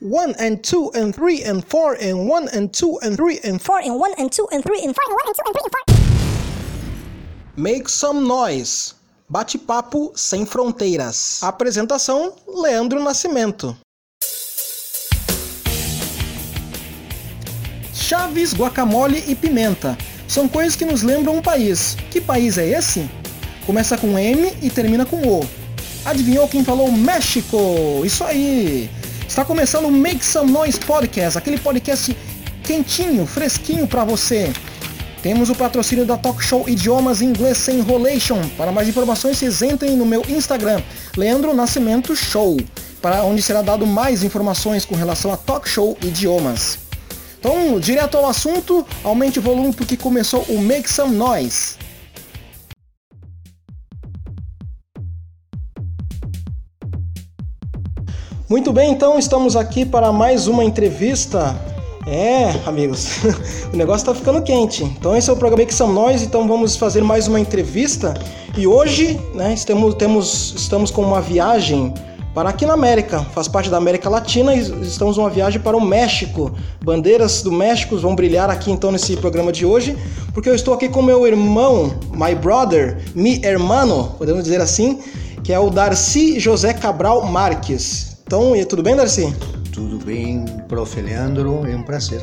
One and two and three and four and one and two and three and four and one and two and three and four and one and two and three and four. Make some noise. Bate-papo sem fronteiras. Apresentação: Leandro Nascimento. Chaves, guacamole e pimenta são coisas que nos lembram um país. Que país é esse? Começa com M e termina com O. Adivinhou quem falou México? Isso aí! Está começando o Make Some Noise Podcast, aquele podcast quentinho, fresquinho para você. Temos o patrocínio da Talk Show Idiomas Inglês Sem Enrolation. Para mais informações, vocês entrem no meu Instagram, Leandro Nascimento Show, para onde será dado mais informações com relação a Talk Show Idiomas. Então, direto ao assunto, aumente o volume porque começou o Make Some Noise. Muito bem, então estamos aqui para mais uma entrevista. É, amigos, o negócio está ficando quente. Então esse é o programa que são nós, então vamos fazer mais uma entrevista. E hoje, né, estamos, temos, estamos com uma viagem para aqui na América, faz parte da América Latina e estamos numa viagem para o México. Bandeiras do México vão brilhar aqui então nesse programa de hoje, porque eu estou aqui com meu irmão, my brother, mi hermano, podemos dizer assim, que é o Darcy José Cabral Marques. Então, e tudo bem, Darcy? Tudo bem, prof. Leandro, é um prazer.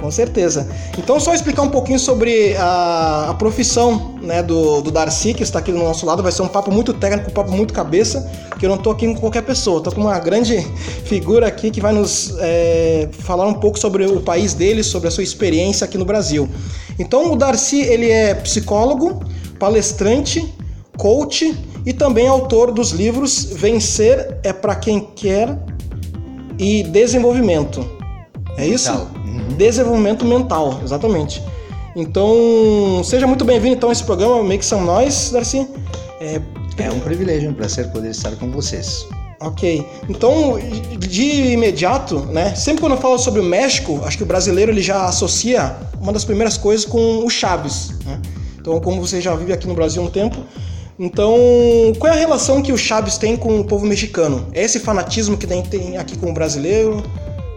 Com certeza. Então, só explicar um pouquinho sobre a, a profissão né, do, do Darcy, que está aqui do nosso lado. Vai ser um papo muito técnico, um papo muito cabeça, porque eu não estou aqui com qualquer pessoa. Estou com uma grande figura aqui que vai nos é, falar um pouco sobre o país dele, sobre a sua experiência aqui no Brasil. Então, o Darcy, ele é psicólogo, palestrante, coach e também autor dos livros Vencer é para quem quer e Desenvolvimento. É isso? Uhum. Desenvolvimento mental, exatamente. Então, seja muito bem-vindo então a esse programa Make Some Noise, Darcy. É, É um privilégio, um prazer poder estar com vocês. ok. Então, de imediato, né? Sempre quando eu falo sobre o México, acho que o brasileiro ele já associa uma das primeiras coisas com o Chaves. Né? Então, como você já vive aqui no Brasil há um tempo, então, qual é a relação que o Chaves tem com o povo mexicano? É esse fanatismo que tem, tem aqui com o brasileiro?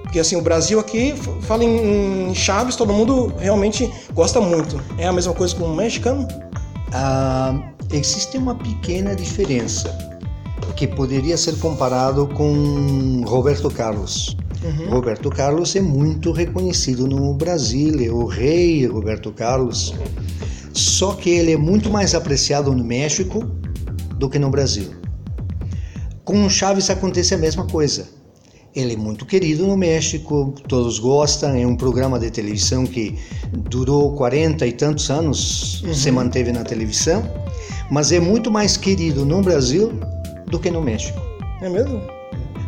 Porque assim, o Brasil aqui fala em, Chaves, todo mundo realmente gosta muito. É a mesma coisa com o mexicano? Ah, existe uma pequena diferença que poderia ser comparado com Roberto Carlos. Roberto Carlos é muito reconhecido no Brasil, é o rei Roberto Carlos. Só que ele é muito mais apreciado no México do que no Brasil. Com o Chaves acontece a mesma coisa. Ele é muito querido no México, todos gostam, é um programa de televisão que durou 40 e tantos anos, se manteve na televisão, mas é muito mais querido no Brasil do que no México. É mesmo?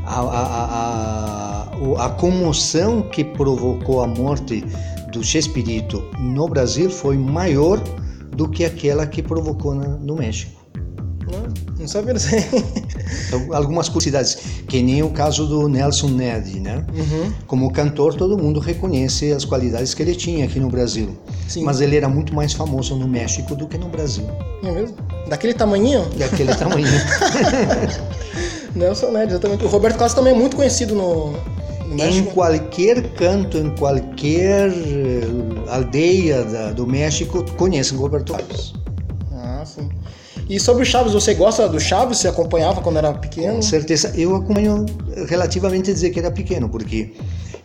A, a, a, a, a comoção que provocou a morte do Chespirito no Brasil foi maior do que aquela que provocou na- no México. Não, não sabia disso. Então, algumas curiosidades, que nem o caso do Nelson Ned, né? Uhum. Como cantor, todo mundo reconhece as qualidades que ele tinha aqui no Brasil. Sim. Mas ele era muito mais famoso no México do que no Brasil. É mesmo? Daquele tamanhinho? Daquele tamanho. Nelson Ned, exatamente. O Roberto Carlos também é muito conhecido no em qualquer canto, em qualquer eh, aldeia da- do México, conhecem Roberto Carlos. Ah, sim. E sobre o Chaves, você gosta do Chaves? Você acompanhava quando era pequeno? Com certeza. Eu acompanho relativamente dizer que era pequeno, porque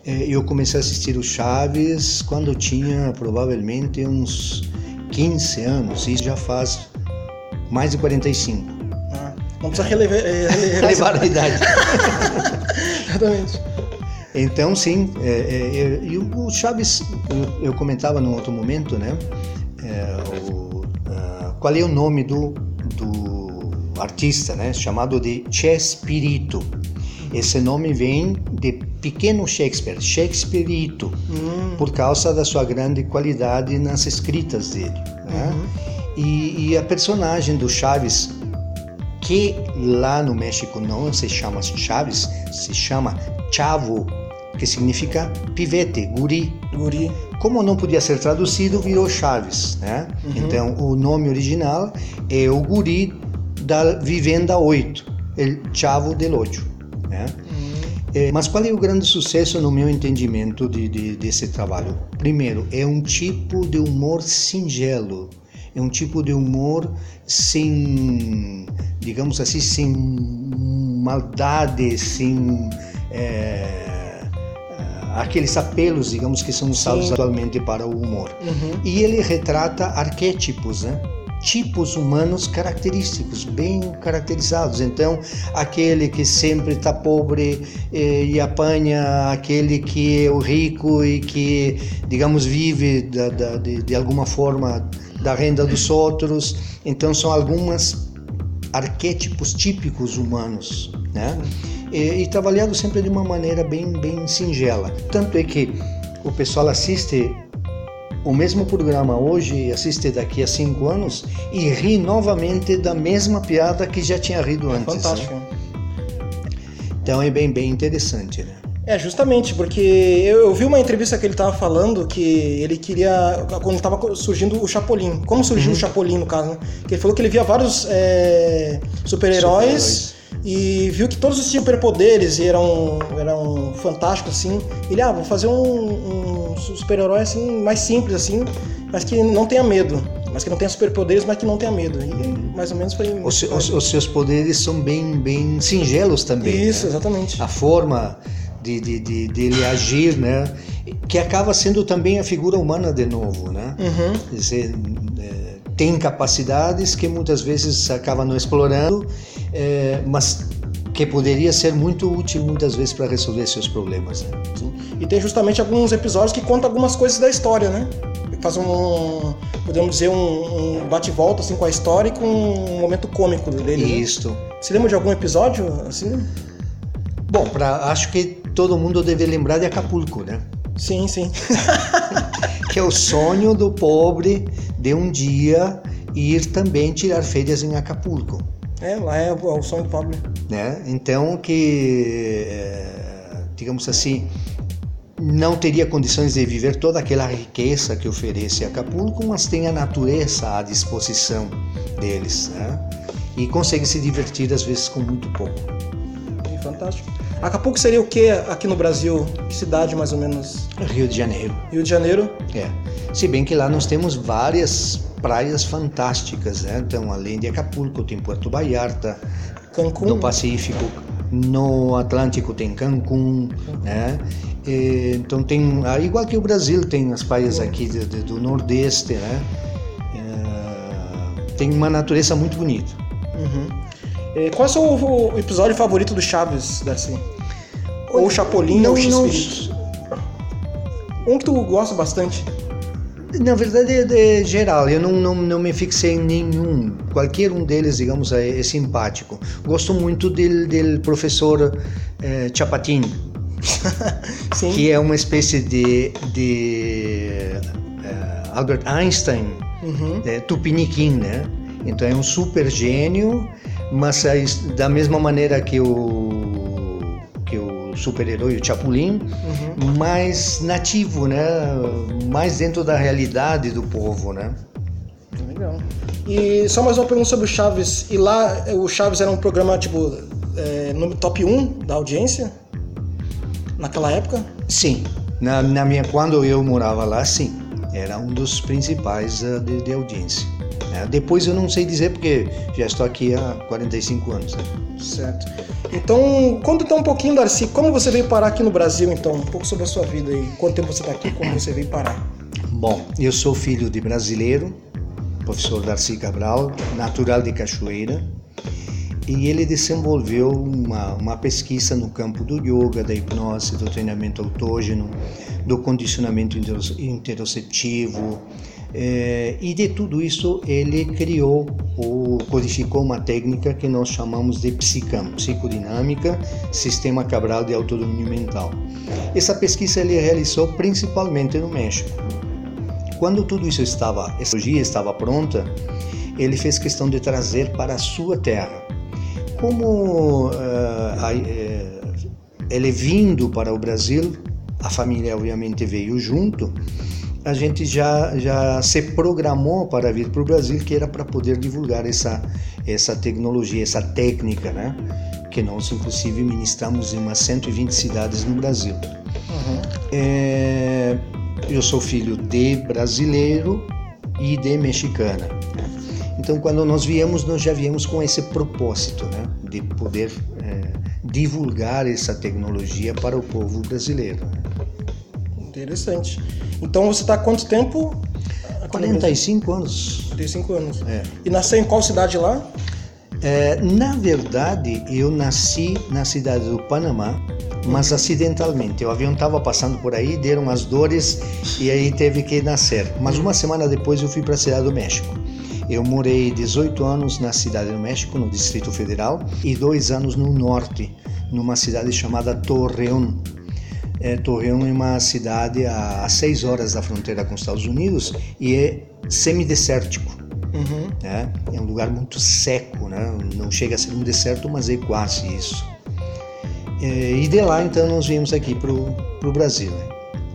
eh, eu comecei a assistir o Chaves quando eu tinha provavelmente uns 15 anos, isso já faz mais de 45. Ah, não precisa relevar, eh, rele- Levar a idade. Exatamente. Então, sim, é, é, é, e o Chaves, eu, eu comentava num outro momento, né? é, o, ah, qual é o nome do, do artista, né? Chamado de Chespirito. Esse nome vem de pequeno Shakespeare, Shakespearito, Hum, por causa da sua grande qualidade nas escritas dele. Né? E, e a personagem do Chaves, que lá no México não se chama Chaves, se chama Chavo, que significa pivete, guri. guri. Como não podia ser traduzido, virou Chaves, né? Então, o nome original é o guri da Vivenda 8, El Chavo del Ocho, né? É, mas qual é o grande sucesso no meu entendimento de, de, desse trabalho? Primeiro, é um tipo de humor singelo, é um tipo de humor sem, digamos assim, sem maldade, sem é, aqueles apelos, digamos, que são usados Sim. atualmente para o humor. Uhum. E ele retrata arquétipos, né? tipos humanos característicos, bem caracterizados. Então, aquele que sempre está pobre eh, e apanha aquele que é o rico e que, digamos, vive da, da, de, de alguma forma da renda dos outros. Então, são algumas arquétipos típicos humanos, né? E, e trabalhado sempre de uma maneira bem, bem singela. Tanto é que o pessoal assiste o mesmo programa hoje assiste daqui a cinco anos e ri novamente da mesma piada que já tinha rido é antes. Né? Fantástico. Né? Então é bem, bem interessante, né? É, justamente, porque eu, eu, vi uma entrevista que ele estava falando que ele queria. Quando estava surgindo o Chapolin. Como surgiu uhum. o Chapolin, no caso, né? Que ele falou que ele via vários é, super-heróis. Super e viu que todos tinham superpoderes eram, eram fantásticos, assim. Ele, ah, vou fazer um, um super-herói, assim, mais simples, assim, mas que não tenha medo. Mas que não tenha superpoderes, mas que não tenha medo. E mais ou menos foi... Os, os, os seus poderes são bem, bem singelos também, Isso, né? exatamente. A forma de, de, de, de, ele agir, né? Que acaba sendo também a figura humana de novo, né? Uhum. Dizer, é, tem capacidades que muitas vezes acaba não explorando é, mas que poderia ser muito útil muitas vezes para resolver seus problemas. Né? E tem justamente alguns episódios que contam algumas coisas da história, né? Faz um, podemos dizer, um, um bate-volta assim, com a história e com um momento cômico dele. Né? Isso. Né? Você lembra de algum episódio assim? Bom, pra, acho que todo mundo deve lembrar de Acapulco, né? Sim, sim. que é o sonho do pobre de um dia ir também tirar férias em Acapulco. É, lá é o sonho do Pablo. Né? Então que, é, digamos assim, não teria condições de viver toda aquela riqueza que oferece Acapulco, mas tem a natureza à disposição deles, né? E consegue se divertir às vezes com muito pouco. É fantástico. Acapulco seria o que aqui no Brasil? Que cidade mais ou menos? Rio de Janeiro. Rio de Janeiro? É. Se bem que lá nós temos várias praias fantásticas, né? Então, além de Acapulco, tem Puerto Vallarta, Cancún. no Pacífico, no Atlântico tem Cancún, né? E, então tem, ah, igual que o Brasil tem as praias aqui de, de, do Nordeste, né? É, tem uma natureza muito bonita. Uhum. E qual é o seu episódio favorito do Chaves, Darcy? Ou Chapolin, não, ou X-Espíritos? Um que tu gosta bastante? Na verdade é, é, geral, eu não, não, não me fixei em nenhum. Qualquer um deles, digamos, é, é simpático. Gosto muito do, do professor eh, Chapatin, que é uma espécie de, de uh, Albert Einstein, uhum. é, tupiniquim, né? Então é um super gênio, mas da mesma maneira que o super-herói, o Chapulin, uhum. mais nativo, né? Mais dentro da realidade do povo, né? Legal. E só mais uma pergunta sobre o Chaves. E lá o Chaves era um programa tipo é, no top 1 da audiência? Naquela época? Sim. Na, na minha, quando eu morava lá, sim. Era um dos principais uh, de, de, audiência. Né? Depois eu não sei dizer porque já estou aqui há 45 anos. Né? Certo. Então, conta então um pouquinho, Darcy, como você veio parar aqui no Brasil, então, um pouco sobre a sua vida e quanto tempo você está aqui, como você veio parar. Bom, eu sou filho de brasileiro, professor Darcy Cabral, natural de Cachoeira, e ele desenvolveu uma, uma pesquisa no campo do yoga, da hipnose, do treinamento autógeno, do condicionamento interoceptivo, é, e de tudo isso ele criou ou codificou uma técnica que nós chamamos de psicam, psicodinâmica, sistema Cabral de autodomínio mental. Essa pesquisa ele realizou principalmente no México. Quando tudo isso estava, essa cirurgia estava pronta, ele fez questão de trazer para a sua terra. Como uh, uh, ele vindo para o Brasil, a família obviamente veio junto, a gente já, já se programou para vir para o Brasil, que era para poder divulgar essa, essa tecnologia, essa técnica, né? que nós inclusive ministramos em umas 120 cidades no Brasil. Uhum. É, eu sou filho de brasileiro e de mexicana. Então, quando nós viemos, nós já viemos com esse propósito, né, de poder é, divulgar essa tecnologia para o povo brasileiro. Interessante. Então, você está há quanto tempo? 45 anos. 45 anos. É. E nasceu em qual cidade lá? É, na verdade, eu nasci na cidade do Panamá, mas acidentalmente. O avião estava passando por aí, deram as dores e aí teve que nascer. Mas uma semana depois eu fui para a cidade do México. Eu morei 18 anos na cidade do México, no Distrito Federal, e dois anos no norte, numa cidade chamada Torreón. É, Torreón é uma cidade a, a seis horas da fronteira com os Estados Unidos e é semidesértico. Uhum. Né? É um lugar muito seco, né? não chega a ser um deserto, mas é quase isso. É, e de lá, então, nós viemos aqui para o Brasil. Né?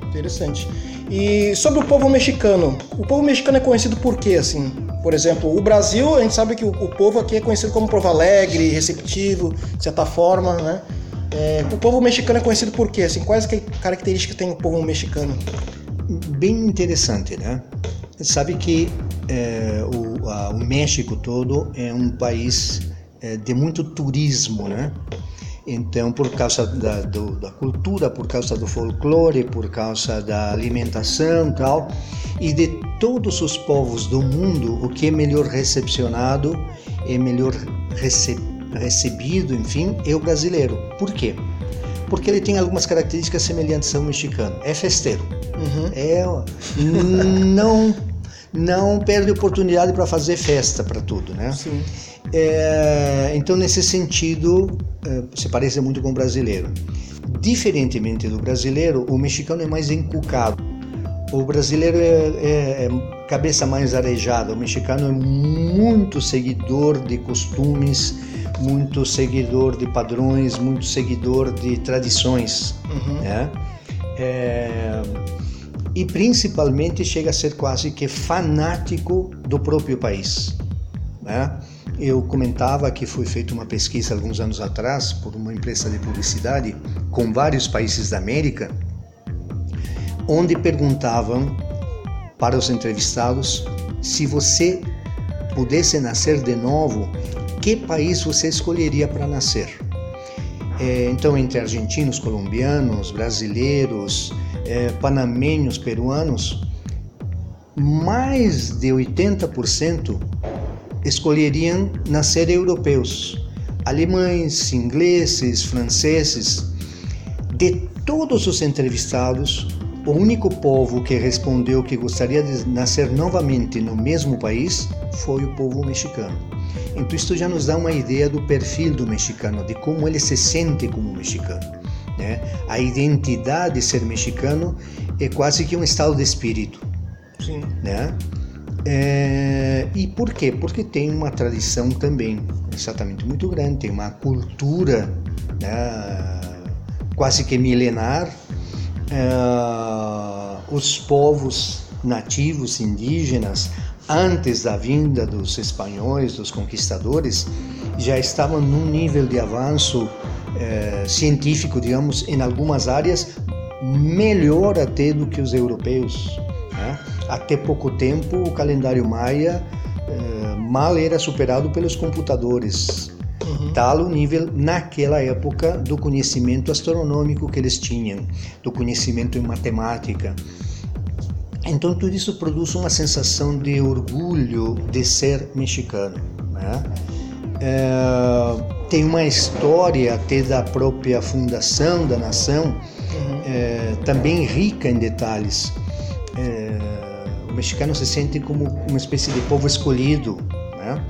Interessante. E sobre o povo mexicano, o povo mexicano é conhecido por quê, assim? Por exemplo, o Brasil, a gente sabe que o, o povo aqui é conhecido como povo alegre, receptivo, de certa forma, né? É, o povo mexicano é conhecido por quê? Assim, quais características tem o povo mexicano? Bem interessante, né? Sabe que é, o, a, o, México todo é um país é, de muito turismo, né? Então, por causa da, do, da cultura, por causa do folclore, por causa da alimentação tal, e de todos os povos do mundo, o que é melhor recepcionado, é melhor rece, recebido, enfim, é o brasileiro. Por quê? Porque ele tem algumas características semelhantes ao mexicano. É festeiro. Uhum. É, não não perde oportunidade para fazer festa para tudo, né? Sim. É, então, nesse sentido, é, se parece muito com o brasileiro. Diferentemente do brasileiro, o mexicano é mais encucado. O brasileiro é, é, é cabeça mais arejada. O mexicano é muito seguidor de costumes, muito seguidor de padrões, muito seguidor de tradições. Uhum. Né? É, e principalmente chega a ser quase que fanático do próprio país. Né? Eu comentava que foi feita uma pesquisa alguns anos atrás por uma empresa de publicidade com vários países da América, onde perguntavam para os entrevistados se você pudesse nascer de novo, que país você escolheria para nascer? É, então, entre argentinos, colombianos, brasileiros, é, panamenhos, peruanos, mais de 80% escolheriam nascer europeus, alemães, ingleses, franceses. De todos os entrevistados, o único povo que respondeu que gostaria de nascer novamente no mesmo país foi o povo mexicano. Então, isto já nos dá uma ideia do perfil do mexicano, de como ele se sente como mexicano. Né? A identidade de ser mexicano é quase que um estado de espírito. Sim. Né? É, e por quê? Porque tem uma tradição também exatamente muito grande, tem uma cultura né, quase que milenar. É, os povos nativos indígenas, antes da vinda dos espanhóis, dos conquistadores, já estavam num nível de avanço é, científico, digamos, em algumas áreas, melhor até do que os europeus. Né? Até pouco tempo, o calendário maia eh, mal era superado pelos computadores. Uhum. Tal o nível, naquela época, do conhecimento astronômico que eles tinham, do conhecimento em matemática. Então, tudo isso produz uma sensação de orgulho de ser mexicano. Né? É, tem uma história até da própria fundação da nação, uhum. é, também rica em detalhes é, o mexicano se sente como uma espécie de povo escolhido. Né?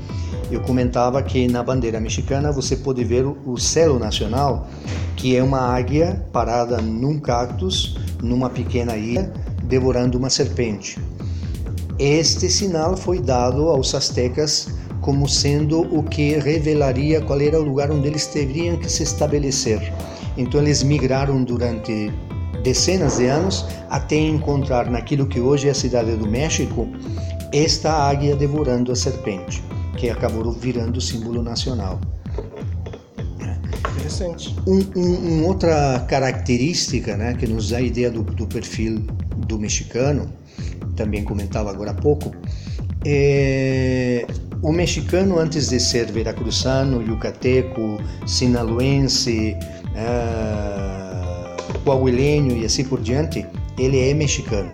Eu comentava que na bandeira mexicana você pode ver o selo nacional, que é uma águia parada num cactus, numa pequena ilha, devorando uma serpente. Este sinal foi dado aos astecas como sendo o que revelaria qual era o lugar onde eles teriam que se estabelecer. Então eles migraram durante dezenas de anos até encontrar naquilo que hoje é a cidade do México esta águia devorando a serpente, que acabou virando símbolo nacional. Interessante. Um, um, outra característica né, que nos dá a ideia do, do perfil do mexicano, também comentava agora há pouco, é, o mexicano, antes de ser veracruzano, yucateco, sinaluense, uh, coahuilenho e assim por diante, ele é mexicano.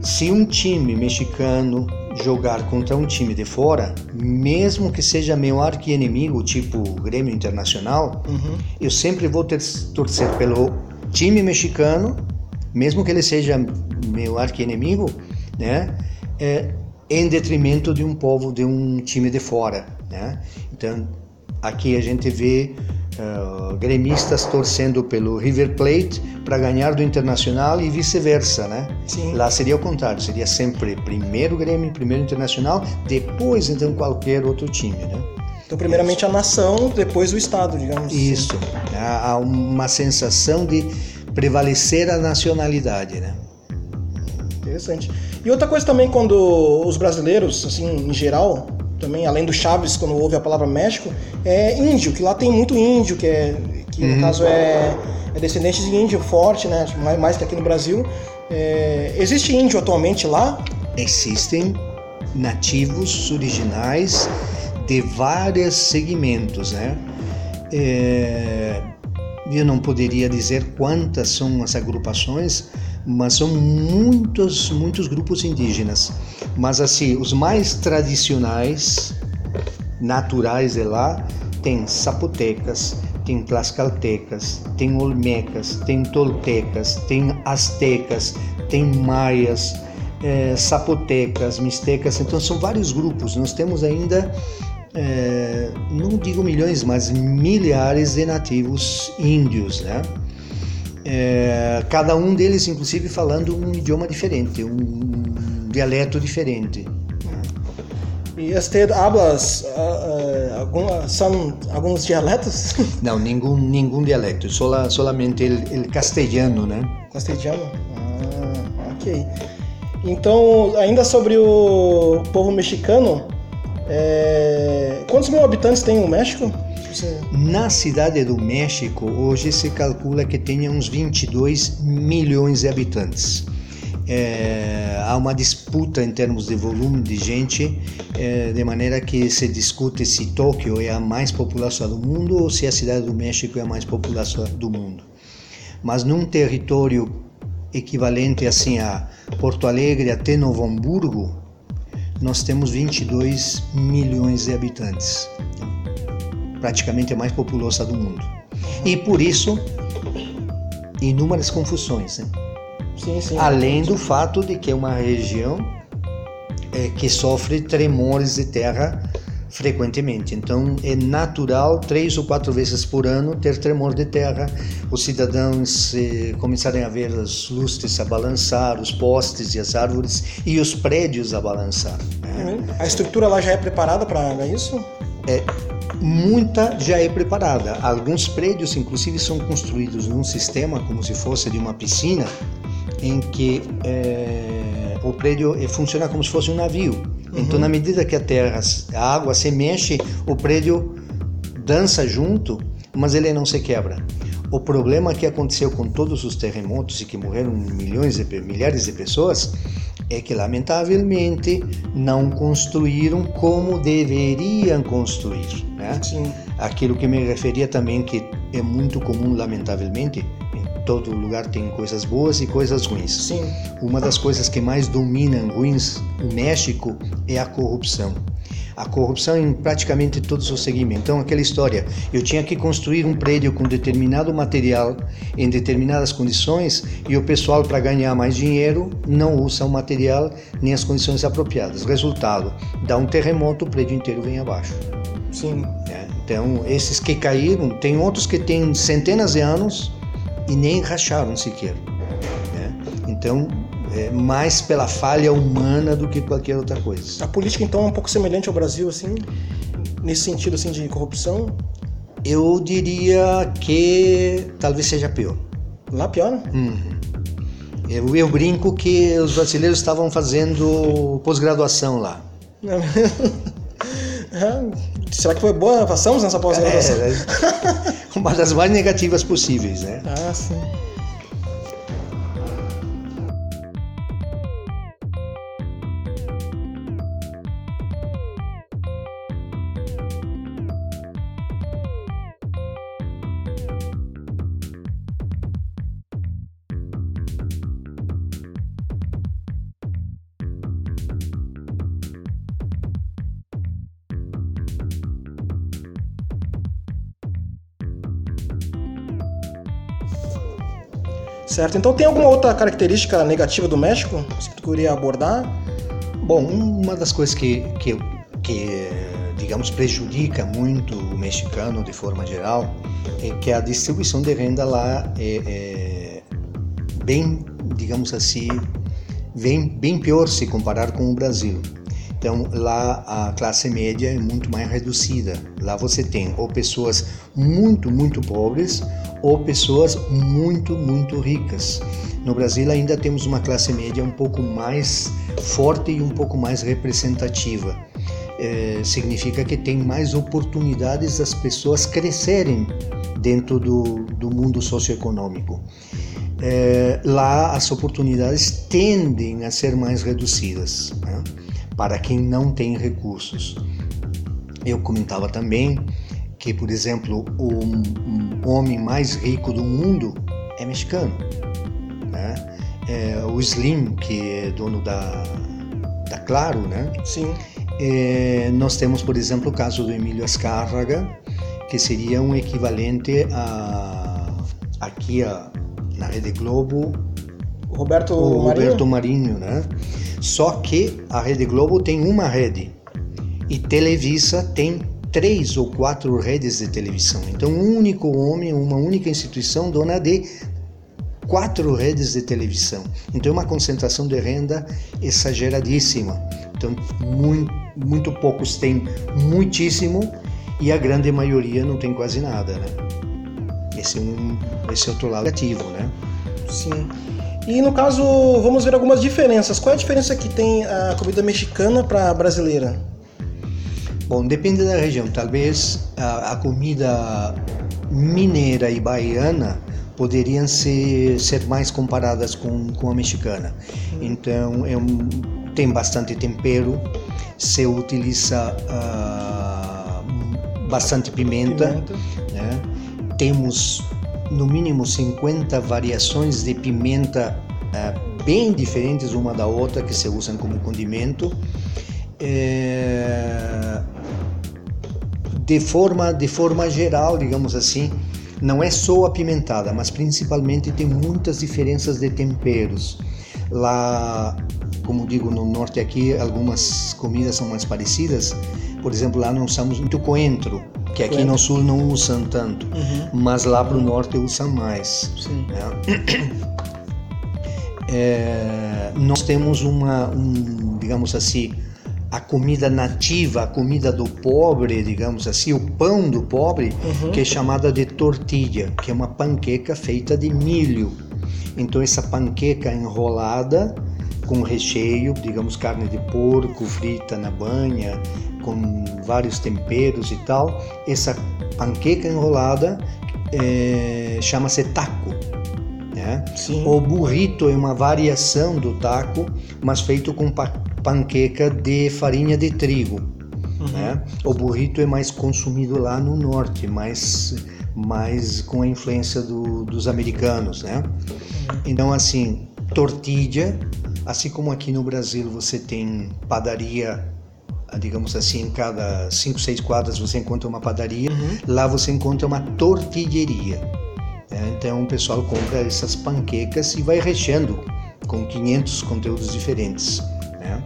Se um time mexicano jogar contra um time de fora, mesmo que seja meu arqui-inimigo, tipo Grêmio Internacional, uhum. eu sempre vou ter, torcer pelo time mexicano, mesmo que ele seja meu arqui-inimigo, né? É, em detrimento de um povo, de um time de fora, né? Então, aqui a gente vê uh, gremistas torcendo pelo River Plate para ganhar do Internacional e vice-versa, né? Sim. Lá seria o contrário, seria sempre primeiro Grêmio, primeiro Internacional, depois então qualquer outro time, né? Então, primeiramente a nação, depois o Estado, digamos. Assim. Isso. Assim. Há uma sensação de prevalecer a nacionalidade, né? Interessante. E outra coisa também, quando os brasileiros, assim, em geral, também, além do Chaves, quando ouve a palavra México, é índio, que lá tem muito índio, que, é, que uhum. no caso é, é, descendente de índio forte, né? Mais, mais que aqui no Brasil. É, existe índio atualmente lá? Existem nativos originais de vários segmentos, né? É, eu não poderia dizer quantas são as agrupações, mas são muitos, muitos grupos indígenas. Mas assim, os mais tradicionais, naturais de lá, tem zapotecas, tem tlaxcaltecas, tem olmecas, tem toltecas, tem astecas, tem maias, é, zapotecas, mistecas, então são vários grupos. Nós temos ainda, é, não digo milhões, mas milhares de nativos índios, né? É, cada um deles, inclusive, falando um idioma diferente, um dialeto diferente. E hablas uh, uh, algum, são alguns dialetos? Não, nenhum, nenhum dialeto, sola, solamente o castelhano, né? Castelhano? Ah, ok. Então, ainda sobre o povo mexicano, é... quantos mil habitantes tem o México? Na cidade do México, hoje se calcula que tenha uns 22 milhões de habitantes. É, há uma disputa em termos de volume de gente, é, de maneira que se discute se Tóquio é a mais populosa do mundo ou se a cidade do México é a mais populosa do mundo. Mas num território equivalente assim a Porto Alegre até Novo Hamburgo, nós temos 22 milhões de habitantes praticamente a mais populosa do mundo. E por isso, inúmeras confusões. Né? Sim, sim. Além do fato de que é uma região é, que sofre tremores de terra frequentemente. Então é natural três ou quatro vezes por ano ter tremor de terra, os cidadãos eh, começarem a ver as lustres a balançar, os postes e as árvores e os prédios a balançar. Né? A estrutura lá já é preparada para isso? É, muita já é preparada. Alguns prédios, inclusive, são construídos num sistema como se fosse de uma piscina, em que é, o prédio eh, funciona como se fosse um navio. Uhum. Então, na medida que a terra, a água se mexe, o prédio dança junto, mas ele não se quebra. O problema que aconteceu com todos os terremotos e que morreram milhões de milhares de pessoas é que lamentavelmente não construíram como deveriam construir, né? Sim. Aquilo que me referia também que é muito comum lamentavelmente todo lugar tem coisas boas e coisas ruins. Sim. Uma das coisas que mais dominam ruins o México é a corrupção a corrupção em praticamente todos os segmentos. Então, aquela história, eu tinha que construir um prédio com determinado material, em determinadas condições, e o pessoal, para ganhar mais dinheiro, não usa o material nem as condições apropriadas. Resultado, dá um terremoto, o prédio inteiro vem abaixo. Sim. É, então, esses que caíram, tem outros que têm centenas de anos e nem racharam sequer. Né? Então, é, mais pela falha humana do que qualquer outra coisa. A política então é um pouco semelhante ao Brasil, assim, nesse sentido assim de corrupção? Eu diria que talvez seja pior. Lá pior? Uhum. Eu, eu, brinco que os brasileiros estavam fazendo pós-graduação lá. É, Será que foi boa? Passamos nessa pós-graduação? É, uma das mais negativas possíveis, né? Ah, sim. Certo. Então tem alguma outra característica negativa do México que tu queria abordar? Bom, uma das coisas que, que, que digamos, prejudica muito o mexicano de forma geral é que a distribuição de renda lá é, é bem, digamos assim, bem, bem pior se comparar com o Brasil. Então lá a classe média é muito mais reduzida. Lá você tem ou pessoas muito, muito pobres ou pessoas muito, muito ricas. No Brasil ainda temos uma classe média um pouco mais forte e um pouco mais representativa. É, significa que tem mais oportunidades das pessoas crescerem dentro do, do mundo socioeconômico. É, lá as oportunidades tendem a ser mais reduzidas né, para quem não tem recursos. Eu comentava também que, por exemplo, o homem mais rico do mundo é mexicano. Né? É, o Slim, que é dono da, da Claro, né? Sim. É, nós temos, por exemplo, o caso do Emílio Azcárraga, que seria um equivalente a aqui a, na Rede Globo Roberto o Marinho. Roberto Marinho, né? Só que a Rede Globo tem uma rede e Televisa tem três ou quatro redes de televisão. Então, um único homem, uma única instituição dona de quatro redes de televisão. Então, é uma concentração de renda exageradíssima. Então, muito, muito poucos têm muitíssimo e a grande maioria não tem quase nada, né? Esse é, um, esse é outro lado negativo, né? Sim. E no caso, vamos ver algumas diferenças. Qual é a diferença que tem a comida mexicana para a brasileira? Bom, depende da região. Talvez a, a comida mineira e baiana poderiam ser, ser mais comparadas com, com a mexicana. Então, é um, tem bastante tempero, se utiliza uh, bastante pimenta. Pimenta. Né? Temos no mínimo 50 variações de pimenta uh, bem diferentes uma da outra que se usam como condimento. É, de forma de forma geral, digamos assim, não é só apimentada, mas principalmente tem muitas diferenças de temperos. Lá, como digo, no norte aqui, algumas comidas são mais parecidas. Por exemplo, lá não usamos muito coentro, que aqui no sul não usam tanto, Uhum. mas lá para o norte usam mais. Sim. né? É, nós temos uma, um, digamos assim, a comida nativa, a comida do pobre, digamos assim, o pão do pobre, Uhum. que é chamada de tortilha, que é uma panqueca feita de milho. Então essa panqueca enrolada com recheio, digamos carne de porco frita na banha, com vários temperos e tal, essa panqueca enrolada é, chama-se taco. Né? Sim. O burrito é uma variação do taco, mas feito com pa- panqueca de farinha de trigo. né? O burrito é mais consumido lá no norte, mais, mais com a influência do- dos americanos. Né? Então, assim, tortilha, assim como aqui no Brasil você tem padaria, digamos assim, em cada 5, 6 quadras você encontra uma padaria, lá você encontra uma tortilheria. né? Então o pessoal compra essas panquecas e vai recheando com 500 conteúdos diferentes. né?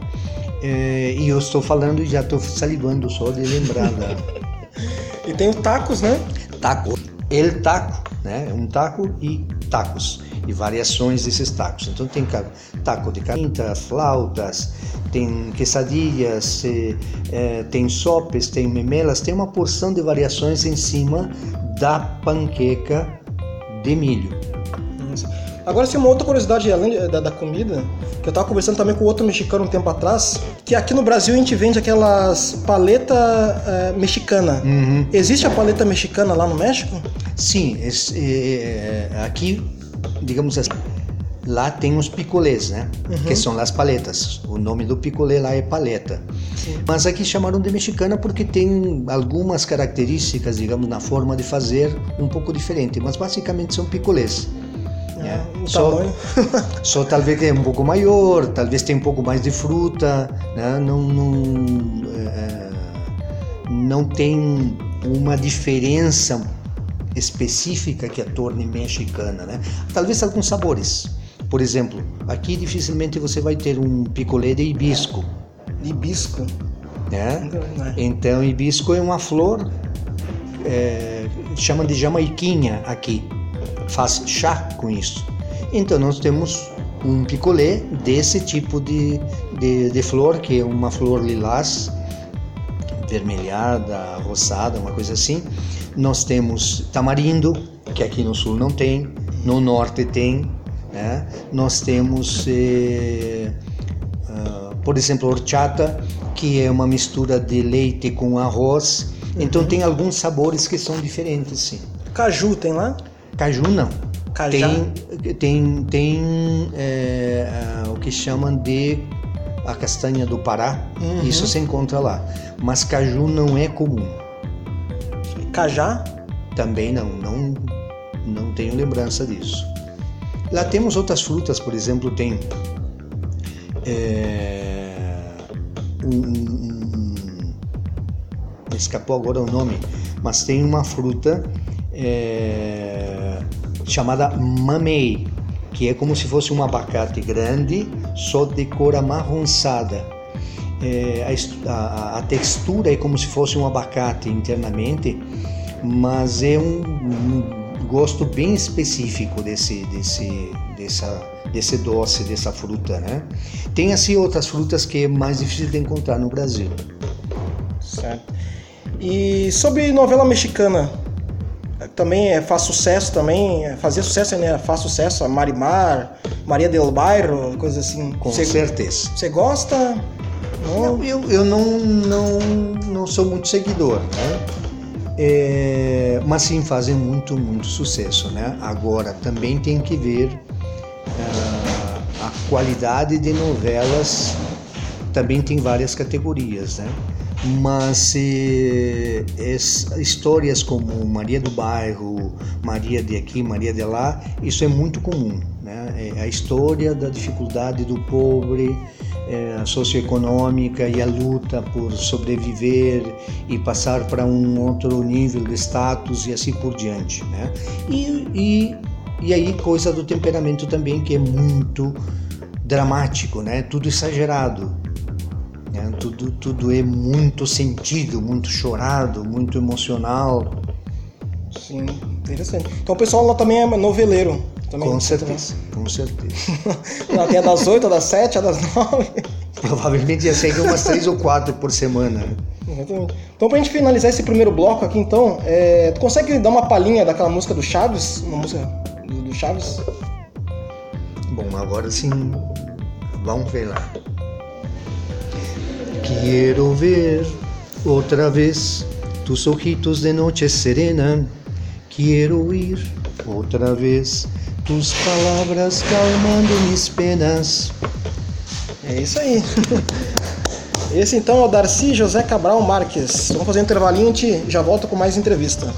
É, e eu estou falando e já estou salivando só de lembrar da E tem os tacos, né? taco. El taco, né? Um taco e tacos e variações desses tacos. Então tem taco de carita, flautas, tem quesadillas, eh, eh, tem sopes, tem memelas, tem uma porção de variações em cima da panqueca de milho. Agora, sim, uma outra curiosidade além da, da, comida, que eu tava conversando também com outro mexicano um tempo atrás, que aqui no Brasil a gente vende aquelas paleta é, mexicana. Uhum. Existe a paleta mexicana lá no México? Sim, esse, é, aqui, digamos assim, lá tem os picolés, né? Uhum. Que são as paletas. O nome do picolé lá é paleta. Sim. Mas aqui chamaram de mexicana porque tem algumas características, digamos, na forma de fazer um pouco diferente. Mas basicamente são picolés. É, só, só talvez é um pouco maior, talvez tenha um pouco mais de fruta, né? não, não, é, não tem uma diferença específica que a torne mexicana, né? Talvez alguns sabores. Por exemplo, aqui dificilmente você vai ter um picolé de hibisco. Hibisco? Né? Então, hibisco é uma flor, é, chamam de jamaiquinha aqui faz chá com isso. Então nós temos um picolé desse tipo de, de, de flor, que é uma flor lilás, vermelhada, roçada, uma coisa assim. Nós temos tamarindo, que aqui no sul não tem, no norte tem. Né? Nós temos, eh, uh, por exemplo, horchata, que é uma mistura de leite com arroz. Então uhum. tem alguns sabores que são diferentes, sim. Caju tem lá? Caju não. Cajá. Tem, tem, tem é, o que chamam de a castanha do Pará. Uhum. Isso se encontra lá. Mas caju não é comum. Cajá? Também não. Não, não tenho lembrança disso. Lá temos outras frutas, por exemplo, tem é, um, um, um, escapou agora o nome, mas tem uma fruta é, chamada mamei, que é como se fosse um abacate grande, só de cor amarronçada. É, a, a, textura é como se fosse um abacate internamente, mas é um, um gosto bem específico desse, desse, dessa, desse doce, dessa fruta, né? Tem assim outras frutas que é mais difícil de encontrar no Brasil. Certo. E sobre novela mexicana, também é, faz sucesso também, é, fazia sucesso, né? Faz sucesso a Marimar, Maria del Bairro, coisa assim. Com certeza. Você gosta? Não? Eu, eu não, não, não sou muito seguidor, né? É, mas sim fazem muito, muito sucesso, né? Agora também tem que ver uh, a qualidade de novelas, também tem várias categorias, né? Mas eh, histórias como Maria do Bairro, Maria de aqui, Maria de lá, isso é muito comum. Né? É a história da dificuldade do pobre, a socioeconômica e a luta por sobreviver e passar para um outro nível de status e assim por diante. Né? E, e, e aí coisa do temperamento também que é muito dramático, né? tudo exagerado né? Tudo, tudo é muito sentido, muito chorado, muito emocional. Sim, interessante. Então o pessoal lá também é noveleiro. Também, com certeza, também. com certeza. lá tem a das 8, a das 7, a das 9. Provavelmente ia ser umas 3 ou 4 por semana. Exatamente. Então, pra gente finalizar esse primeiro bloco aqui, então, é... tu consegue dar uma palhinha daquela música do Chaves? Uma música do Chaves? Bom, agora sim, vamos ver lá. Quiero ver otra vez tus ojitos de noche serena. Quiero oír otra vez tus palabras calmando mis penas. É isso aí. Esse então é o Darcy José Cabral Marques. Vamos fazer um intervalinho e já volta com mais entrevista.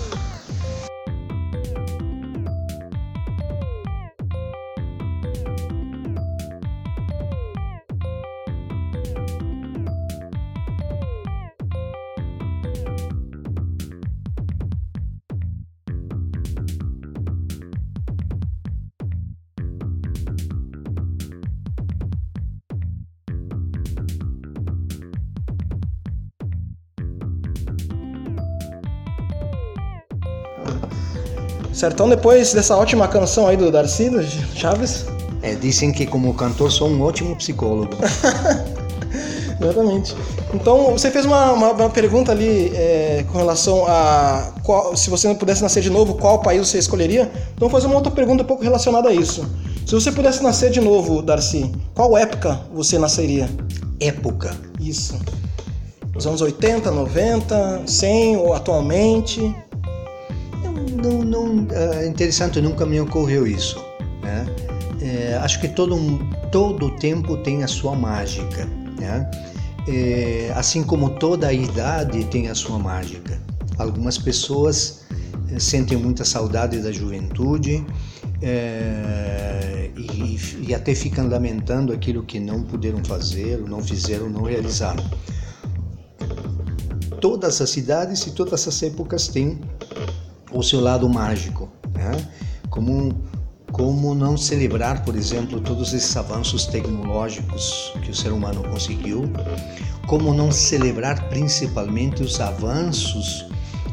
Certo? Então depois dessa ótima canção aí do Darcy, do Chaves. É, dizem que como cantor sou um ótimo psicólogo. Exatamente. Então, você fez uma, uma, uma pergunta ali é, com relação a qual, se você pudesse nascer de novo, qual país você escolheria? Então, vou fazer uma outra pergunta um pouco relacionada a isso. Se você pudesse nascer de novo, Darcy, qual época você nasceria? Época. Isso. Os anos 80, 90, 100 ou atualmente? Não, não, é interessante, nunca me ocorreu isso. Né? É, acho que todo, todo tempo tem a sua mágica. Né? É, assim como toda idade tem a sua mágica. Algumas pessoas é, sentem muita saudade da juventude é, e, e, até ficam lamentando aquilo que não puderam fazer, não fizeram, não realizaram. Todas as idades e todas as épocas têm o seu lado mágico. Né? Como como não celebrar, por exemplo, todos esses avanços tecnológicos que o ser humano conseguiu, como não celebrar principalmente os avanços,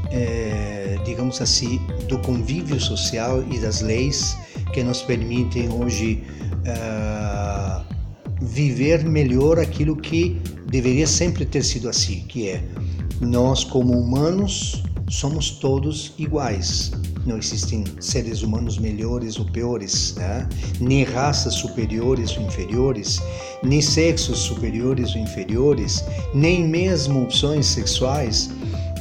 é, digamos assim, do convívio social e das leis que nos permitem hoje é, viver melhor aquilo que deveria sempre ter sido assim, que é nós como humanos somos todos iguais não existem seres humanos melhores ou piores, né? nem raças superiores ou inferiores, nem sexos superiores ou inferiores, nem mesmo opções sexuais.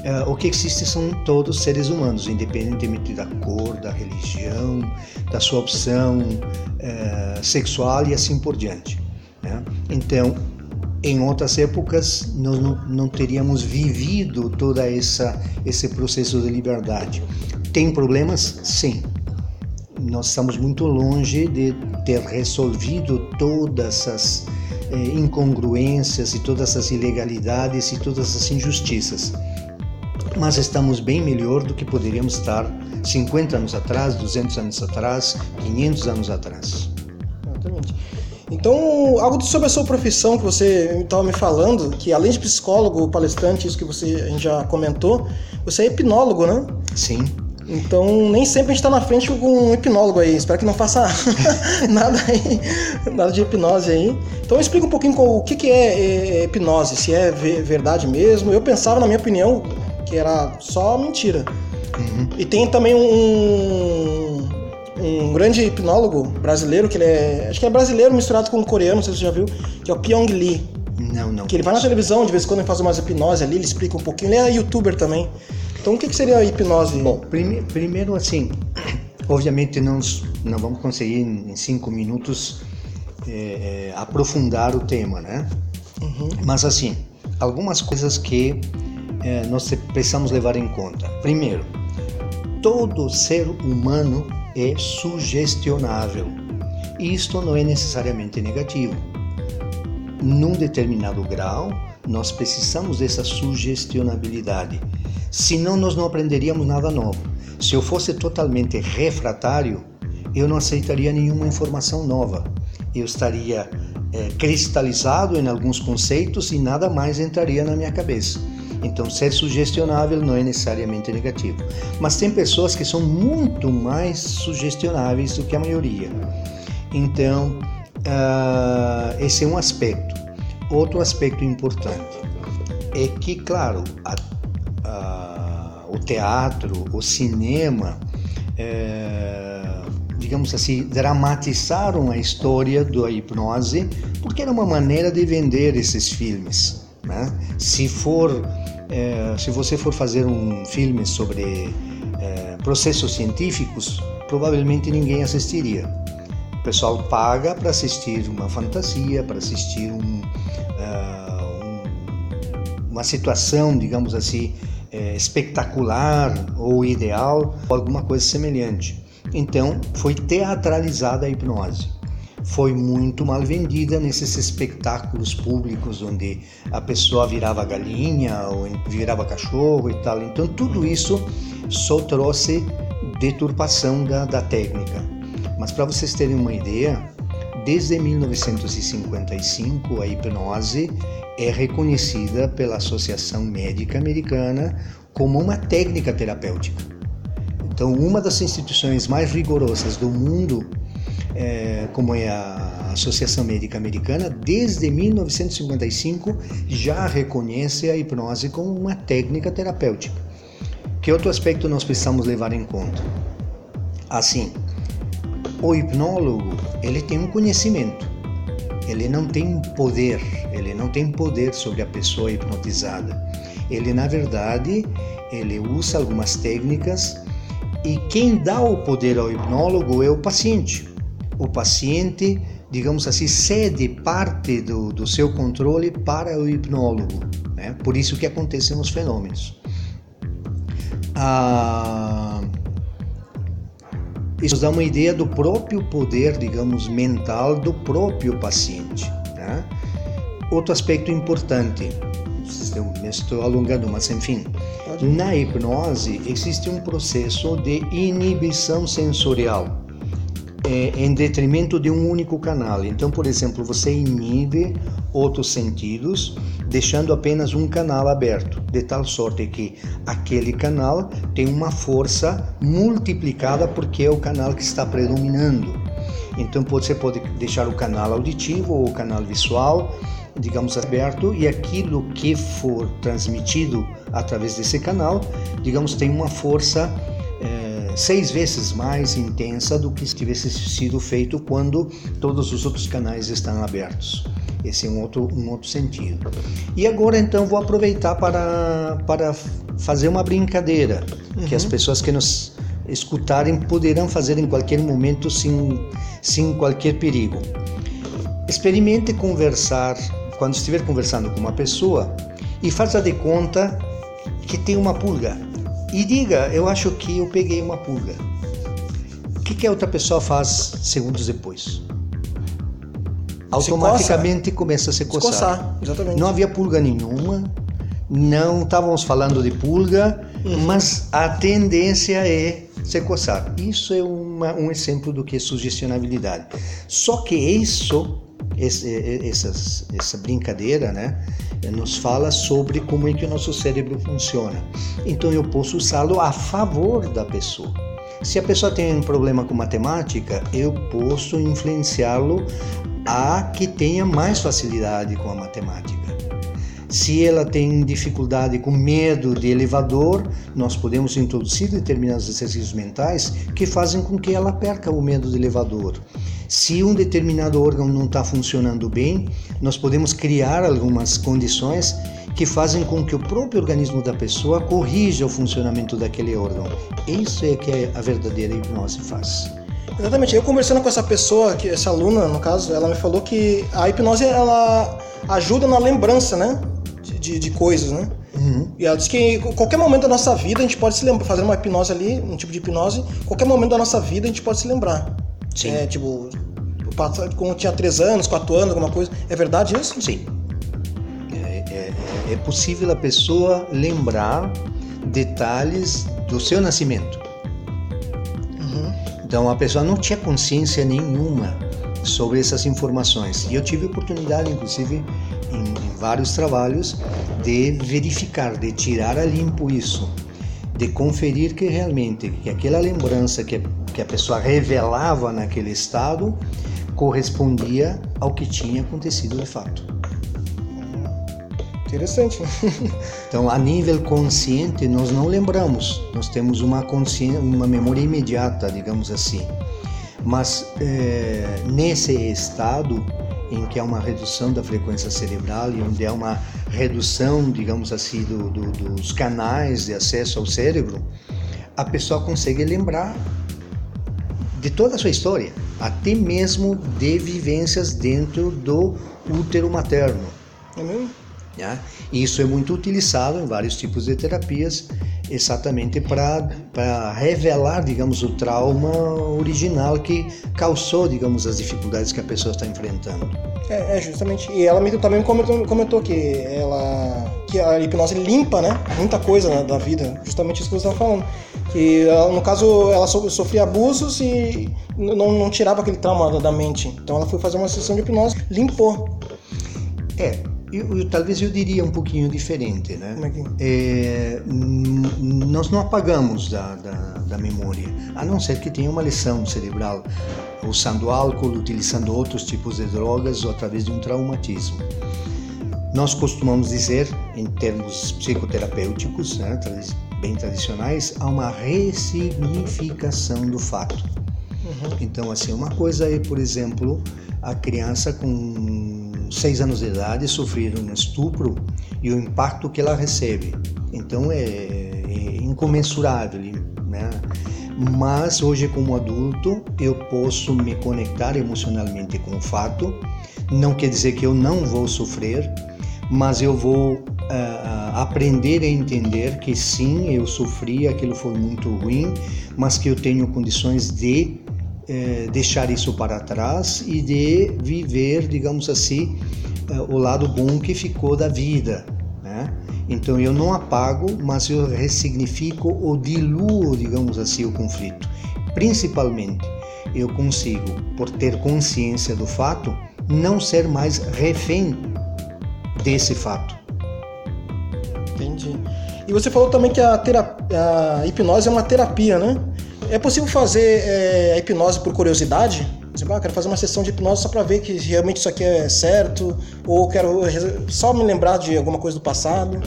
Uh, o que existe são todos seres humanos, independentemente da cor, da religião, da sua opção uh, sexual e assim por diante. Né? Então, em outras épocas nós não, não teríamos vivido toda essa esse processo de liberdade. Tem problemas? Sim. Nós estamos muito longe de ter resolvido todas as eh, incongruências e todas as ilegalidades e todas as injustiças. Mas estamos bem melhor do que poderíamos estar 50 anos atrás, 200 anos atrás, 500 anos atrás. Exatamente. Então, algo sobre a sua profissão que você estava me falando, que além de psicólogo, palestrante, isso que você a gente já comentou, você é hipnólogo, né? Sim. Então, nem sempre a gente está na frente com um hipnólogo aí. Espero que não faça nada aí, nada de hipnose aí. Então, explica um pouquinho o que, que é, é, é hipnose, se é verdade mesmo. Eu pensava, na minha opinião, que era só mentira. Uhum. E tem também um, um grande hipnólogo brasileiro, que ele é. Acho que é brasileiro misturado com coreano, não sei se você já viu, que é o Pyong Lee. Não, não. Que ele vai na televisão, de vez em quando ele faz umas hipnose ali, ele explica um pouquinho. Ele é youtuber também. Então o que, que seria a hipnose? Bom, prime primeiro assim, obviamente não, não vamos conseguir em cinco minutos é, aprofundar o tema, né? Uhum. Mas assim, algumas coisas que é, nós precisamos levar em conta. Primeiro, todo ser humano é sugestionável. Isto não é necessariamente negativo. Num determinado grau, nós precisamos dessa sugestionabilidade. Senão, nós não aprenderíamos nada novo. Se eu fosse totalmente refratário, eu não aceitaria nenhuma informação nova. Eu estaria é, cristalizado em alguns conceitos e nada mais entraria na minha cabeça. Então, ser sugestionável não é necessariamente negativo. Mas tem pessoas que são muito mais sugestionáveis do que a maioria. Então, uh, esse é um aspecto. Outro aspecto importante é que, claro, a o teatro, o cinema, é, digamos assim, dramatizaram a história da hipnose porque era uma maneira de vender esses filmes. Né? Se for, é, se você for fazer um filme sobre é, processos científicos, provavelmente ninguém assistiria. O pessoal paga para assistir uma fantasia, para assistir um, uh, um, uma situação, digamos assim, é, espetacular ou ideal, ou alguma coisa semelhante. Então, foi teatralizada a hipnose. Foi muito mal vendida nesses espetáculos públicos onde a pessoa virava galinha ou virava cachorro e tal. Então, tudo isso só trouxe deturpação da, da técnica. Mas para vocês terem uma ideia, desde 1955 a hipnose é reconhecida pela Associação Médica Americana como uma técnica terapêutica. Então, uma das instituições mais rigorosas do mundo é, como é a Associação Médica Americana, desde 1955 já reconhece a hipnose como uma técnica terapêutica. Que outro aspecto nós precisamos levar em conta? Assim, o hipnólogo ele tem um conhecimento, ele não tem poder, ele não tem poder sobre a pessoa hipnotizada. Ele na verdade ele usa algumas técnicas e quem dá o poder ao hipnólogo é o paciente. O paciente, digamos assim, cede parte do, do seu controle para o hipnólogo. Né? Por isso que acontecem os fenômenos. Ah, isso dá uma ideia do próprio poder, digamos, mental do próprio paciente. Né? Outro aspecto importante, estou alongando, mas enfim, na hipnose existe um processo de inibição sensorial é, em detrimento de um único canal. Então, por exemplo, você inibe outros sentidos, deixando apenas um canal aberto, de tal sorte que aquele canal tem uma força multiplicada porque é o canal que está predominando. Então, você pode deixar o canal auditivo ou o canal visual digamos, aberto e aquilo que for transmitido através desse canal, digamos, tem uma força seis vezes mais intensa do que se tivesse sido feito quando todos os outros canais estão abertos. Esse é um outro, um outro sentido. E agora então vou aproveitar para, para fazer uma brincadeira uhum. que as uhum. pessoas que nos escutarem poderão fazer em qualquer momento sem, sem qualquer perigo. Experimente conversar quando estiver conversando com uma pessoa e faça de conta que tem uma pulga e diga: Eu acho que eu peguei uma pulga. O que, que a outra pessoa faz segundos depois? Automaticamente começa a se coçar. Se coçar, exatamente. Não havia pulga nenhuma, não estávamos falando de pulga, uhum. mas a tendência é se coçar. Isso é uma, um exemplo do que é sugestionabilidade. Só que isso esse, essas, essa brincadeira, né, nos fala sobre como é que o nosso cérebro funciona. Então eu posso usá-lo a favor da pessoa. Se a pessoa tem um problema com matemática, eu posso influenciá-lo a que tenha mais facilidade com a matemática. Se ela tem dificuldade com medo de elevador, nós podemos introduzir determinados exercícios mentais que fazem com que ela perca o medo de elevador. Se um determinado órgão não está funcionando bem, nós podemos criar algumas condições que fazem com que o próprio organismo da pessoa corrija o funcionamento daquele órgão. Isso é que a verdadeira hipnose faz. Exatamente. Eu conversando com essa pessoa, que essa aluna, no caso, ela me falou que a hipnose ela ajuda na lembrança, né? De, de coisas, né? Uhum. E ela disse que em qualquer momento da nossa vida a gente pode se lembrar, fazer uma hipnose ali, um tipo de hipnose, qualquer momento da nossa vida a gente pode se lembrar. Sim. É, tipo, quando tinha 3 anos, 4 anos, alguma coisa. É verdade isso? Sim. É, é, é possível a pessoa lembrar detalhes do seu nascimento. Uhum. Então a pessoa não tinha consciência nenhuma sobre essas informações. E eu tive oportunidade, inclusive, em, em vários trabalhos, de verificar, de tirar a limpo isso, de conferir que realmente que aquela lembrança que que a pessoa revelava naquele estado correspondia ao que tinha acontecido de fato. Interessante. então, a nível consciente, nós não lembramos, nós temos uma, consciência, uma memória imediata, digamos assim. Mas é, nesse estado em que há uma redução da frequência cerebral e onde há uma redução, digamos assim, do, do, dos canais de acesso ao cérebro, a pessoa consegue lembrar de toda a sua história, até mesmo de vivências dentro do útero materno. É? Né? Isso é muito utilizado em vários tipos de terapias, exatamente para revelar, digamos, o trauma original que causou, digamos, as dificuldades que a pessoa está enfrentando. É, é justamente. E ela também comentou, comentou que ela que a hipnose limpa, né, muita coisa né, da vida. Justamente isso que você estava falando. Que no caso ela sofria abusos e não, não tirava aquele trauma da mente. Então ela foi fazer uma sessão de hipnose, limpou. É, eu, eu, talvez eu diria um pouquinho diferente, né? Como é que... É, nós não apagamos da, da, da, memória, a não ser que tenha uma lesão cerebral, usando álcool, utilizando outros tipos de drogas ou através de um traumatismo. Nós costumamos dizer, em termos psicoterapêuticos, né, bem tradicionais, há uma ressignificação do fato. Uhum. Então, assim, uma coisa é, por exemplo, a criança com seis anos de idade sofrer um estupro e o impacto que ela recebe. Então é, é incomensurável, né? Mas hoje como adulto eu posso me conectar emocionalmente com o fato. Não quer dizer que eu não vou sofrer, mas eu vou uh, aprender a entender que sim, eu sofri, aquilo foi muito ruim, mas que eu tenho condições de é, deixar isso para trás e de viver, digamos assim, é, o lado bom que ficou da vida. Né? Então eu não apago, mas eu ressignifico ou diluo, digamos assim, o conflito. Principalmente, eu consigo, por ter consciência do fato, não ser mais refém desse fato. Entendi. E você falou também que a, terapia, a hipnose é uma terapia, né? É possível fazer é, a hipnose por curiosidade? Ah, quero fazer uma sessão de hipnose só para ver que realmente isso aqui é certo, ou quero só me lembrar de alguma coisa do passado.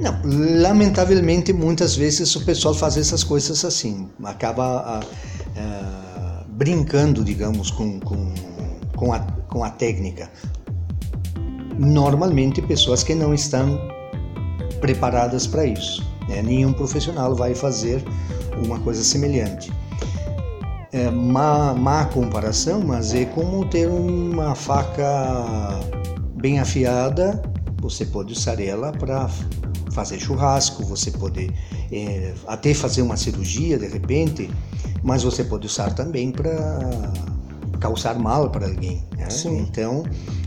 Não, lamentavelmente muitas vezes o pessoal faz essas coisas assim, acaba a, a, brincando, digamos, com, com, com, a, com a técnica. Normalmente pessoas que não estão preparadas para isso. Né? Nenhum profissional vai fazer uma coisa semelhante. É má, má comparação, mas é como ter uma faca bem afiada. Você pode usar ela para fazer churrasco, você pode é, até fazer uma cirurgia de repente, mas você pode usar também para causar mal para alguém. Né? Então,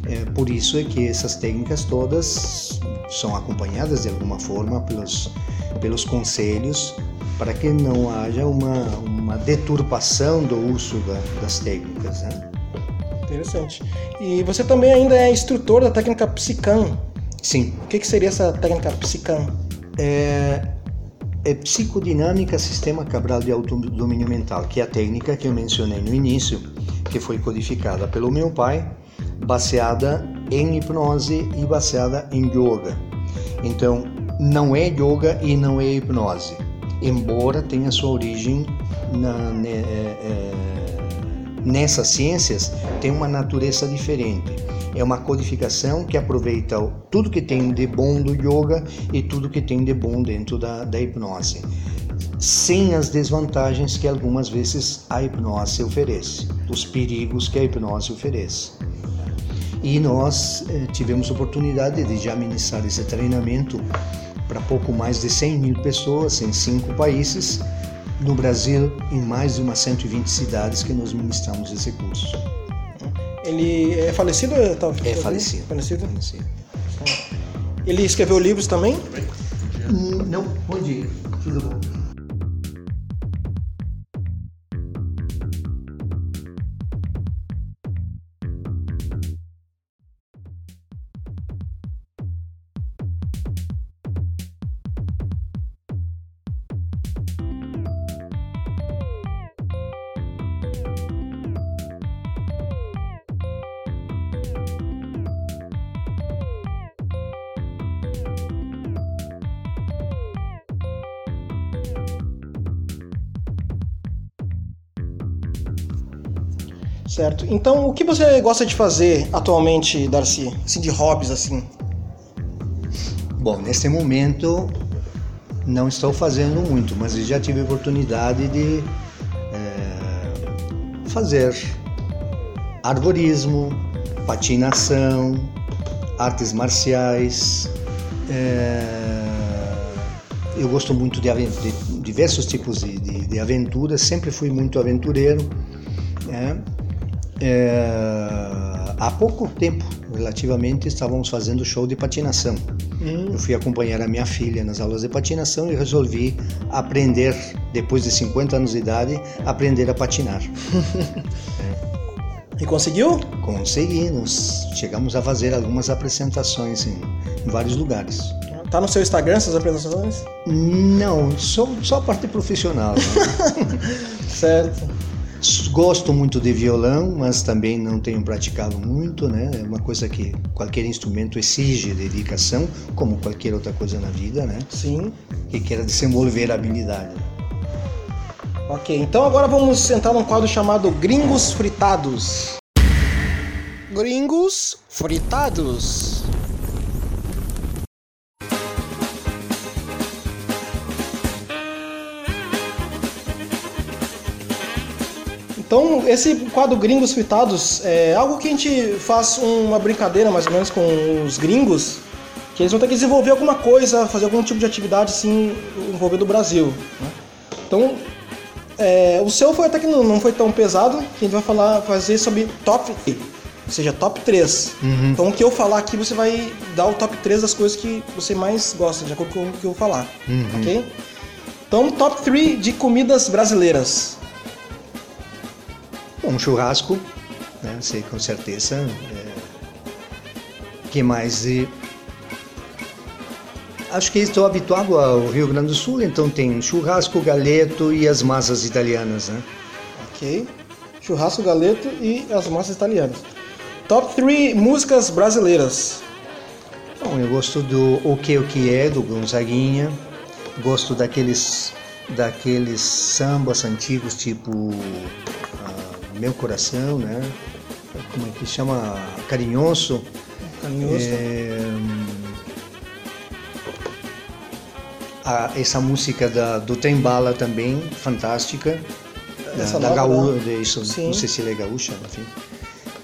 é, por isso é que essas técnicas todas são acompanhadas de alguma forma pelos, pelos conselhos para que não haja uma, uma deturpação do uso da, das técnicas. Né? Interessante. E você também ainda é instrutor da técnica Psican. Sim. O que, que seria essa técnica Psican? É, é psicodinâmica sistema Cabral de autodomínio mental, que é a técnica que eu mencionei no início, que foi codificada pelo meu pai, baseada em hipnose e baseada em yoga. Então, não é yoga e não é hipnose embora tenha sua origem na, né, é, é, nessas ciências, tem uma natureza diferente. É uma codificação que aproveita tudo que tem de bom do yoga e tudo que tem de bom dentro da, da hipnose, sem as desvantagens que algumas vezes a hipnose oferece, os perigos que a hipnose oferece. E nós eh, tivemos oportunidade de já ministrar esse treinamento para pouco mais de 100 mil pessoas em cinco países, no Brasil, em mais de umas 120 cidades que nós ministramos esse curso. Ele é falecido? Tá, é falecido. Falecido? falecido. Ele escreveu livros também? Certo. Então, o que você gosta de fazer atualmente, Darcy? Assim, de hobbies, assim? Bom, nesse momento não estou fazendo muito, mas já tive oportunidade de é, fazer arborismo, patinação, artes marciais. É, eu gosto muito de, de diversos tipos de, de, de aventuras, sempre fui muito aventureiro. É, é, há pouco tempo, relativamente, estávamos fazendo show de patinação. Hum. Eu fui acompanhar a minha filha nas aulas de patinação e resolvi aprender, depois de 50 anos de idade, aprender a patinar. E conseguiu? Conseguimos. Chegamos a fazer algumas apresentações em, em vários lugares. Tá no seu Instagram essas apresentações? Não, só, só a parte profissional. Né? certo. Gosto muito de violão, mas também não tenho praticado muito, né? É uma coisa que qualquer instrumento exige dedicação, como qualquer outra coisa na vida, né? Sim. Que queira desenvolver a habilidade. Ok, então agora vamos entrar num quadro chamado Gringos Fritados. Gringos Fritados. Então, esse quadro Gringos Fritados é algo que a gente faz uma brincadeira mais ou menos com os gringos, que eles vão ter que desenvolver alguma coisa, fazer algum tipo de atividade assim envolvendo o Brasil. Né? Então, é, o seu foi até que não, não, foi tão pesado, que a gente vai falar, fazer sobre top, ou seja, top 3. Uhum. Então o que eu falar aqui, você vai dar o top 3 das coisas que você mais gosta, de acordo com o que eu falar. Uhum. Ok? Então, top 3 de comidas brasileiras. Bom, churrasco, né? Sei com certeza. É... que mais? E... Acho que estou habituado ao Rio Grande do Sul, então tem churrasco, galeto e as massas italianas, né? Ok. Churrasco, galeto e as massas italianas. Top 3 músicas brasileiras. Bom, eu gosto do O Que O Que É, do Gonzaguinha. Gosto daqueles, daqueles sambas antigos, tipo Meu Coração, né? Como é que chama? Carinhoso. Carinhoso. É, a, essa música da, do Tem Bala também, fantástica. Essa da, da gaúcha, isso, não sei se ele é gaúcha, enfim.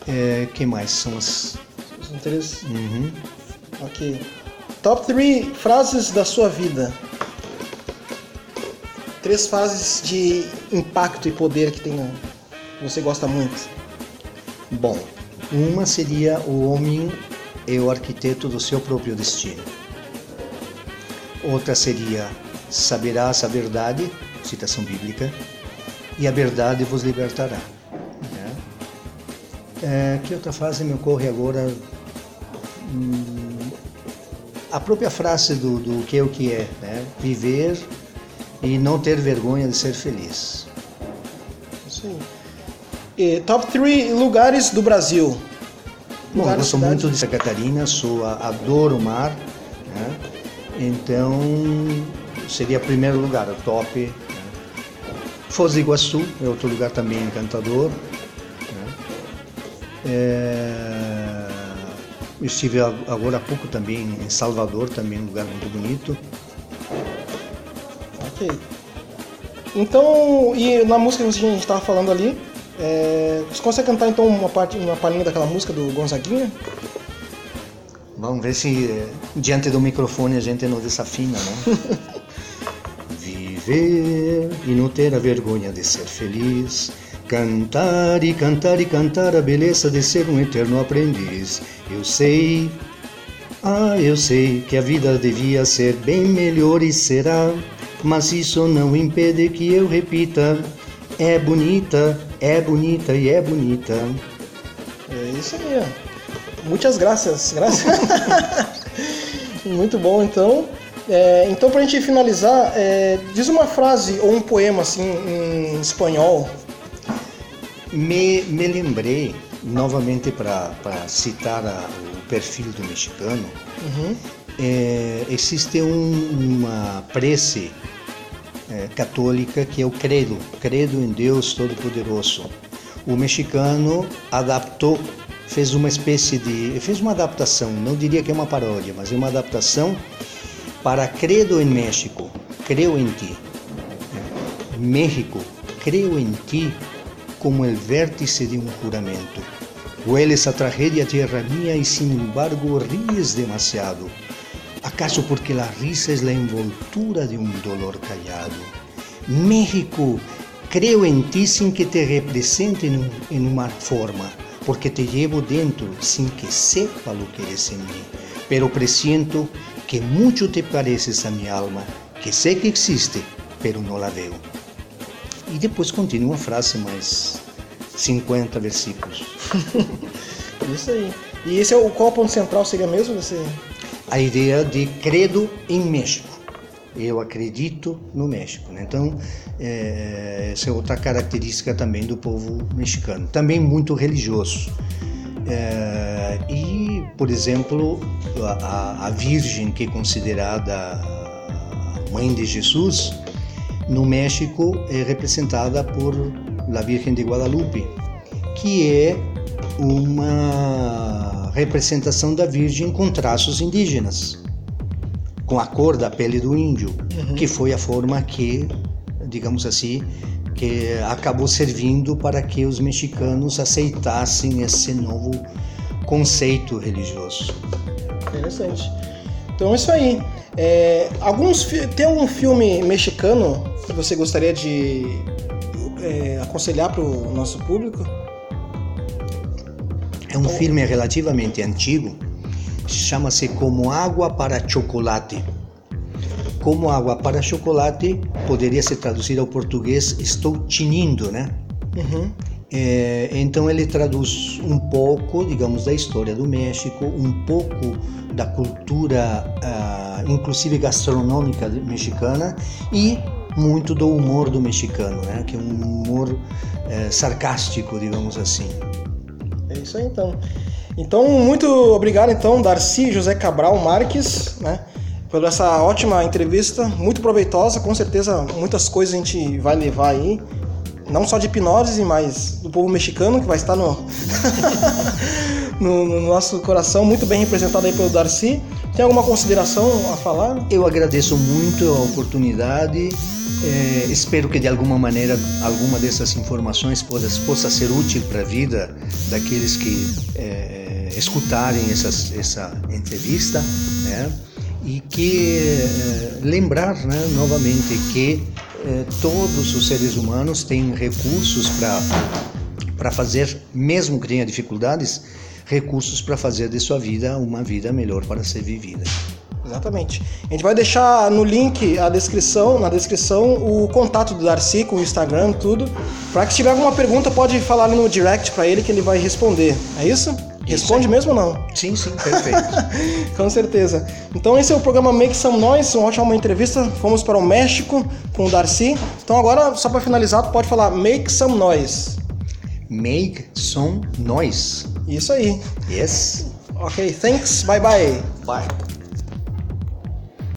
É, que mais são as. Os interesses. Uhum. Ok. Top 3 frases da sua vida. Três frases de impacto e poder que tem, você gosta muito. Bom, uma seria o homem é o arquiteto do seu próprio destino. Outra seria saberás a verdade, citação bíblica, e a verdade vos libertará. Né? É, que outra frase me ocorre agora? Hum, a própria frase do, do que é o que é, né? viver e não ter vergonha de ser feliz. Sim. E, top 3 lugares do Brasil. Bom, eu gosto muito de Santa Catarina, sou, adoro o mar, né? Então, seria primeiro lugar, o top. Né? Foz do Iguaçu é outro lugar também encantador. Né? É... Estive agora há pouco também em Salvador, também um lugar muito bonito. Ok. Então, e na música que a gente estava falando ali, é... você consegue cantar então uma parte, uma palhinha daquela música do Gonzaguinha? Vamos ver se eh, diante do microfone a gente não desafina, né? Viver e não ter a vergonha de ser feliz. Cantar e cantar e cantar a beleza de ser um eterno aprendiz. Eu sei, ah, eu sei que a vida devia ser bem melhor e será, mas isso não impede que eu repita. É bonita, é bonita e é bonita. É isso aí, ó. Muitas graças. graças. Muito bom, então. É, então, para a gente finalizar, é, diz uma frase ou um poema assim em espanhol. Me, me lembrei, novamente para citar a, o perfil do mexicano, uhum. é, existe um, uma prece é, católica que é o credo, credo em Deus Todo-Poderoso. O mexicano adaptou fez uma espécie de. fez uma adaptação, não diria que é uma paródia, mas é uma adaptação para Credo em México, Creo em Ti. México, creo em Ti como o vértice de um juramento. Hueles a tragedia tierra mía e, sin embargo, ríes demasiado. ¿Acaso porque la risa es la envoltura de un dolor callado? México, creo en ti sin que te represente en, un, en una forma porque te llevo dentro sin que sepa lo que eres en mí, pero presiento que mucho te pareces a mi alma, que sé que existe, pero no la veo. E depois continua a frase mais 50 versículos. Isso aí. E esse é o qual ponto central seria mesmo? A ideia de credo em México. Eu acredito no México. Né? Então, é, essa é outra característica também do povo mexicano. Também muito religioso. É, e, por exemplo, a, a Virgem, que é considerada a mãe de Jesus, no México é representada por La Virgen de Guadalupe, que é uma representação da Virgem com traços indígenas, com a cor da pele do índio, uhum. que foi a forma que, digamos assim, que acabou servindo para que os mexicanos aceitassem esse novo conceito religioso. Interessante. Então é isso aí. É, alguns tem algum filme mexicano que você gostaria de é, aconselhar para o nosso público? É um filme relativamente antigo, chama-se Como Água para Chocolate. Como Água para Chocolate poderia ser traduzido ao português Estou tinindo, né? Uhum. É, então ele traduz um pouco, digamos, da história do México, um pouco da cultura, uh, inclusive gastronômica mexicana e muito do humor do mexicano, né? Que é um humor uh, sarcástico, digamos assim. Isso aí, então. Então, muito obrigado, então, Darcy José Cabral Marques, né? Por essa ótima entrevista, muito proveitosa, com certeza muitas coisas a gente vai levar aí não só de hipnose, mas do povo mexicano, que vai estar no, no, no, nosso coração, muito bem representado aí pelo Darcy. Tem alguma consideração a falar? Eu agradeço muito a oportunidade. É, espero que de alguma maneira alguma dessas informações possa, possa ser útil para a vida daqueles que é, escutarem essas, essa entrevista, né? E que é, lembrar né, novamente que todos os seres humanos têm recursos para fazer, mesmo que tenha dificuldades, recursos para fazer de sua vida uma vida melhor para ser vivida. Exatamente. A gente vai deixar no link a descrição, na descrição, o contato do Darcy com o Instagram, tudo. Para que se tiver alguma pergunta, pode falar ali no direct para ele que ele vai responder. É isso? Responde mesmo ou não? Sim, sim, perfeito. com certeza. Então esse é o programa Make Some Noise, uma ótima entrevista. Fomos para o México com o Darcy. Então agora, só para finalizar, tu pode falar Make Some Noise. Make Some Noise. Isso aí. Yes. Ok, thanks. Bye bye. Bye.